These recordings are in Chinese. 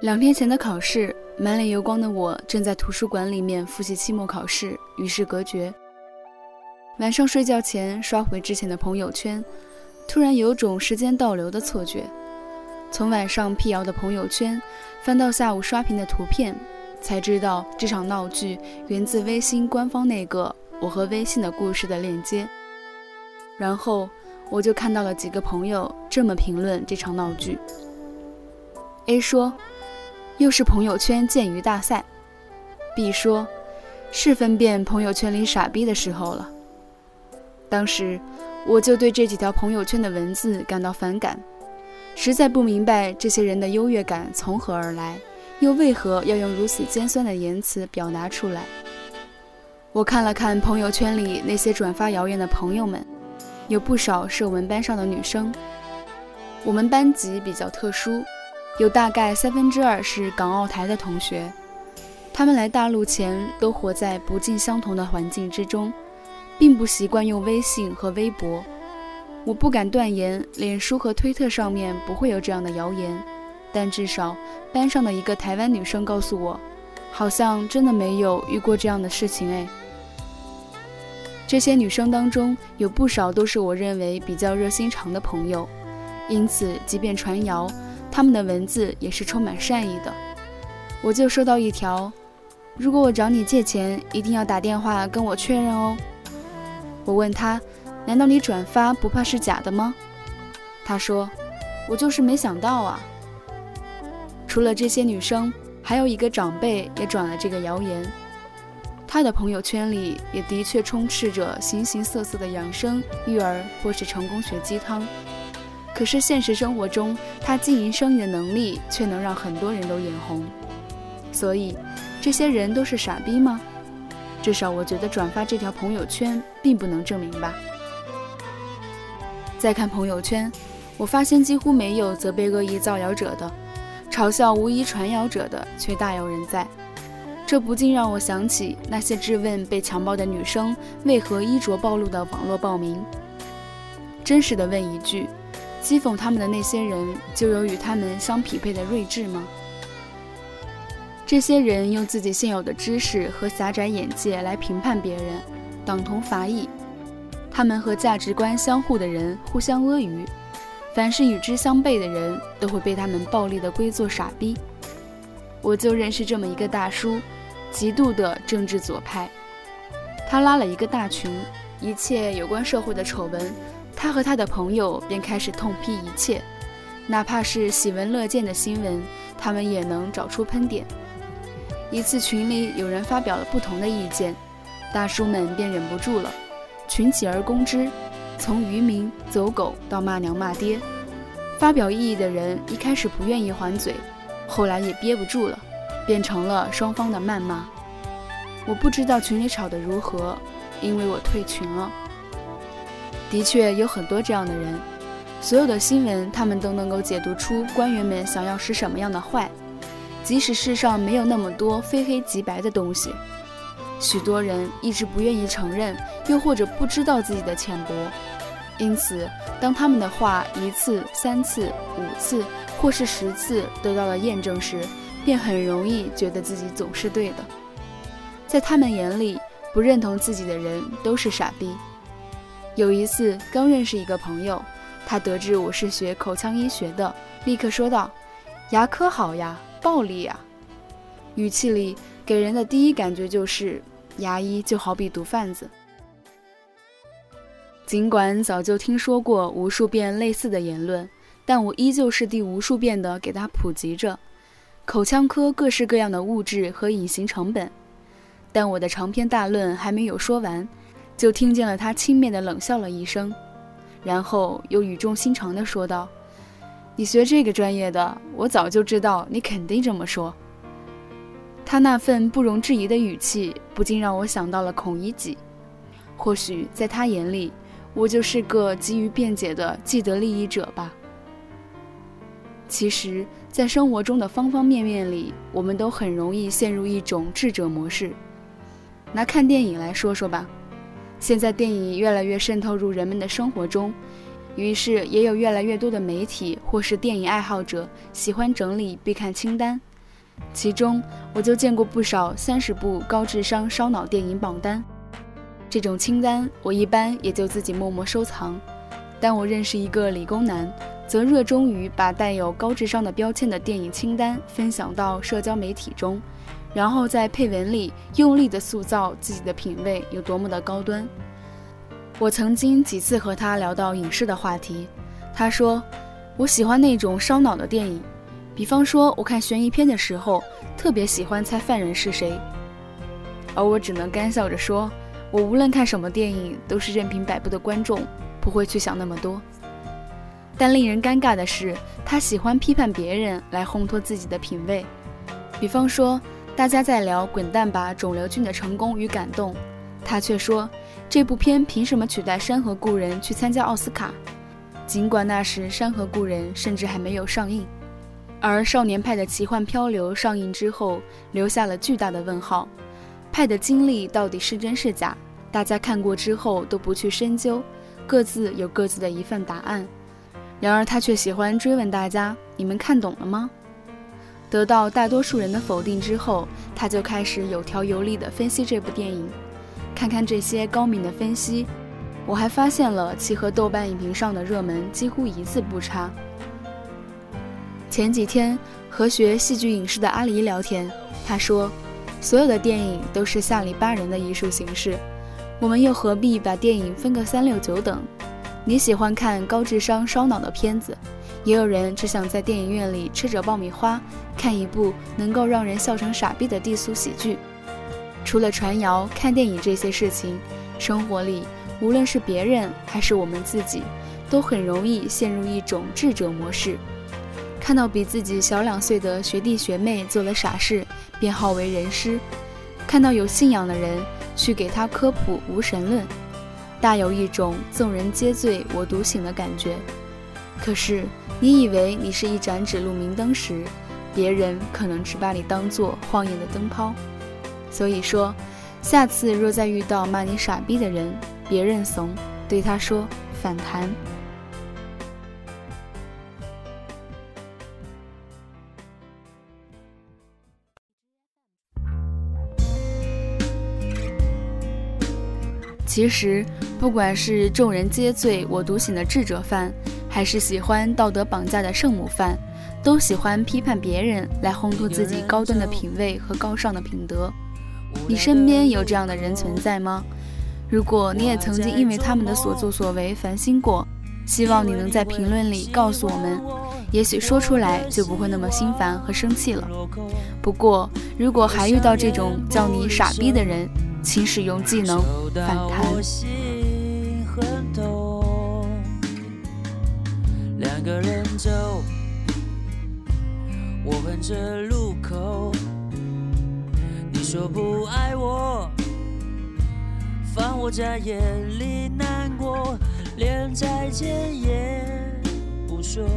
两天前的考试，满脸油光的我正在图书馆里面复习期末考试，与世隔绝。晚上睡觉前刷回之前的朋友圈，突然有种时间倒流的错觉。从晚上辟谣的朋友圈翻到下午刷屏的图片，才知道这场闹剧源自微信官方那个我和微信的故事的链接。然后我就看到了几个朋友这么评论这场闹剧。A 说。又是朋友圈鉴鱼大赛，B 说：“是分辨朋友圈里傻逼的时候了。”当时我就对这几条朋友圈的文字感到反感，实在不明白这些人的优越感从何而来，又为何要用如此尖酸的言辞表达出来。我看了看朋友圈里那些转发谣言的朋友们，有不少是我们班上的女生。我们班级比较特殊。有大概三分之二是港澳台的同学，他们来大陆前都活在不尽相同的环境之中，并不习惯用微信和微博。我不敢断言脸书和推特上面不会有这样的谣言，但至少班上的一个台湾女生告诉我，好像真的没有遇过这样的事情哎。这些女生当中有不少都是我认为比较热心肠的朋友，因此即便传谣。他们的文字也是充满善意的，我就收到一条：如果我找你借钱，一定要打电话跟我确认哦。我问他：难道你转发不怕是假的吗？他说：我就是没想到啊。除了这些女生，还有一个长辈也转了这个谣言，他的朋友圈里也的确充斥着形形色色的养生、育儿或是成功学鸡汤。可是现实生活中，他经营生意的能力却能让很多人都眼红。所以，这些人都是傻逼吗？至少我觉得转发这条朋友圈并不能证明吧。再看朋友圈，我发现几乎没有责备恶意造谣者的，嘲笑无疑传谣者的却大有人在。这不禁让我想起那些质问被强暴的女生为何衣着暴露的网络暴民。真实的问一句。讥讽他们的那些人，就有与他们相匹配的睿智吗？这些人用自己现有的知识和狭窄眼界来评判别人，党同伐异。他们和价值观相互的人互相阿谀，凡是与之相悖的人都会被他们暴力的归作傻逼。我就认识这么一个大叔，极度的政治左派。他拉了一个大群，一切有关社会的丑闻。他和他的朋友便开始痛批一切，哪怕是喜闻乐见的新闻，他们也能找出喷点。一次群里有人发表了不同的意见，大叔们便忍不住了，群起而攻之，从渔民、走狗到骂娘骂爹。发表异议的人一开始不愿意还嘴，后来也憋不住了，变成了双方的谩骂。我不知道群里吵得如何，因为我退群了。的确有很多这样的人，所有的新闻他们都能够解读出官员们想要使什么样的坏，即使世上没有那么多非黑即白的东西，许多人一直不愿意承认，又或者不知道自己的浅薄，因此当他们的话一次、三次、五次或是十次得到了验证时，便很容易觉得自己总是对的，在他们眼里，不认同自己的人都是傻逼。有一次，刚认识一个朋友，他得知我是学口腔医学的，立刻说道：“牙科好呀，暴利呀。”语气里给人的第一感觉就是，牙医就好比毒贩子。尽管早就听说过无数遍类似的言论，但我依旧是第无数遍的给他普及着口腔科各式各样的物质和隐形成本。但我的长篇大论还没有说完。就听见了他轻蔑的冷笑了一声，然后又语重心长地说道：“你学这个专业的，我早就知道你肯定这么说。”他那份不容置疑的语气，不禁让我想到了孔乙己。或许在他眼里，我就是个急于辩解的既得利益者吧。其实，在生活中的方方面面里，我们都很容易陷入一种智者模式。拿看电影来说说吧。现在电影越来越渗透入人们的生活中，于是也有越来越多的媒体或是电影爱好者喜欢整理必看清单，其中我就见过不少三十部高智商烧脑电影榜单。这种清单我一般也就自己默默收藏，但我认识一个理工男，则热衷于把带有高智商的标签的电影清单分享到社交媒体中，然后在配文里用力地塑造自己的品味有多么的高端。我曾经几次和他聊到影视的话题，他说我喜欢那种烧脑的电影，比方说我看悬疑片的时候特别喜欢猜犯人是谁，而我只能干笑着说。我无论看什么电影，都是任凭摆布的观众，不会去想那么多。但令人尴尬的是，他喜欢批判别人来烘托自己的品味。比方说，大家在聊《滚蛋吧，肿瘤君》的成功与感动，他却说这部片凭什么取代《山河故人》去参加奥斯卡？尽管那时《山河故人》甚至还没有上映。而《少年派的奇幻漂流》上映之后，留下了巨大的问号。派的经历到底是真是假？大家看过之后都不去深究，各自有各自的一份答案。然而他却喜欢追问大家：“你们看懂了吗？”得到大多数人的否定之后，他就开始有条有理地分析这部电影。看看这些高明的分析，我还发现了其和豆瓣影评上的热门几乎一字不差。前几天和学戏剧影视的阿狸聊天，他说。所有的电影都是下里巴人的艺术形式，我们又何必把电影分个三六九等？你喜欢看高智商烧脑的片子，也有人只想在电影院里吃着爆米花，看一部能够让人笑成傻逼的低俗喜剧。除了传谣、看电影这些事情，生活里无论是别人还是我们自己，都很容易陷入一种智者模式。看到比自己小两岁的学弟学妹做了傻事，便好为人师；看到有信仰的人，去给他科普无神论，大有一种众人皆醉我独醒的感觉。可是，你以为你是一盏指路明灯时，别人可能只把你当做晃眼的灯泡。所以说，下次若再遇到骂你傻逼的人，别认怂，对他说反弹。其实，不管是众人皆醉我独醒的智者范，还是喜欢道德绑架的圣母范，都喜欢批判别人来烘托自己高端的品味和高尚的品德。你身边有这样的人存在吗？如果你也曾经因为他们的所作所为烦心过，希望你能在评论里告诉我们，也许说出来就不会那么心烦和生气了。不过，如果还遇到这种叫你傻逼的人，请使用技能反弹。个人走，我横着路口。你说不爱我，放我在眼里难过，连再见也不说，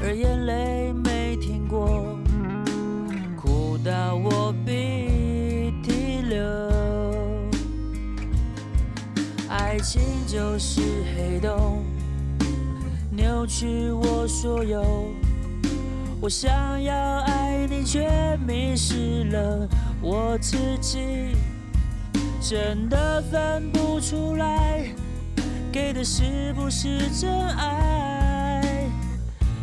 而眼泪没停过，哭到我鼻涕流。爱情就是黑洞，扭曲我所有。我想要爱你，却迷失了我自己，真的分不出来，给的是不是真爱？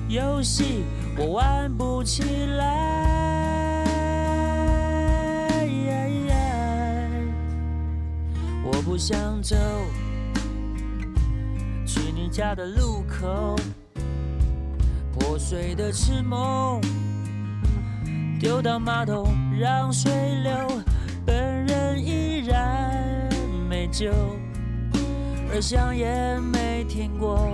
游戏我玩不起来。我不想走，家的路口，破碎的痴梦丢到马桶让水流，本人依然没救，而香烟没停过，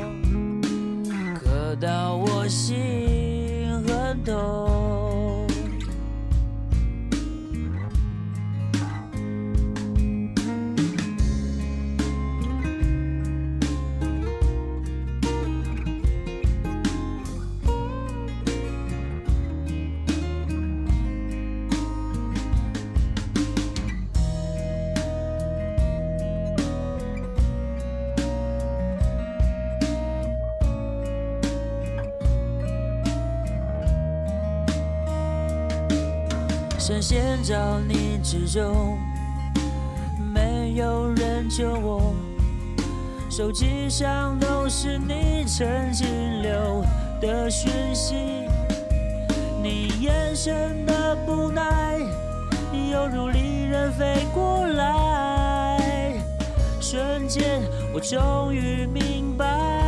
可到我心很痛。深陷着你之中，没有人救我。手机上都是你曾经留的讯息，你眼神的不耐，犹如利刃飞过来。瞬间，我终于明白，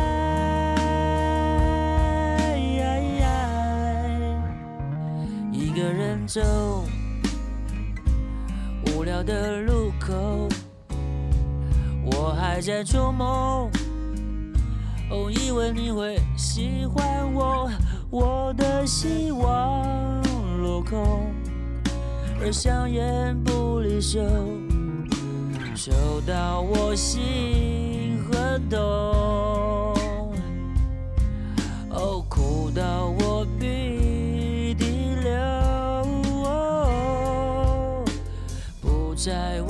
走无聊的路口。我还在做梦，哦，以为你会喜欢我，我的希望落空，而香烟不离手，抽到我心很痛，在，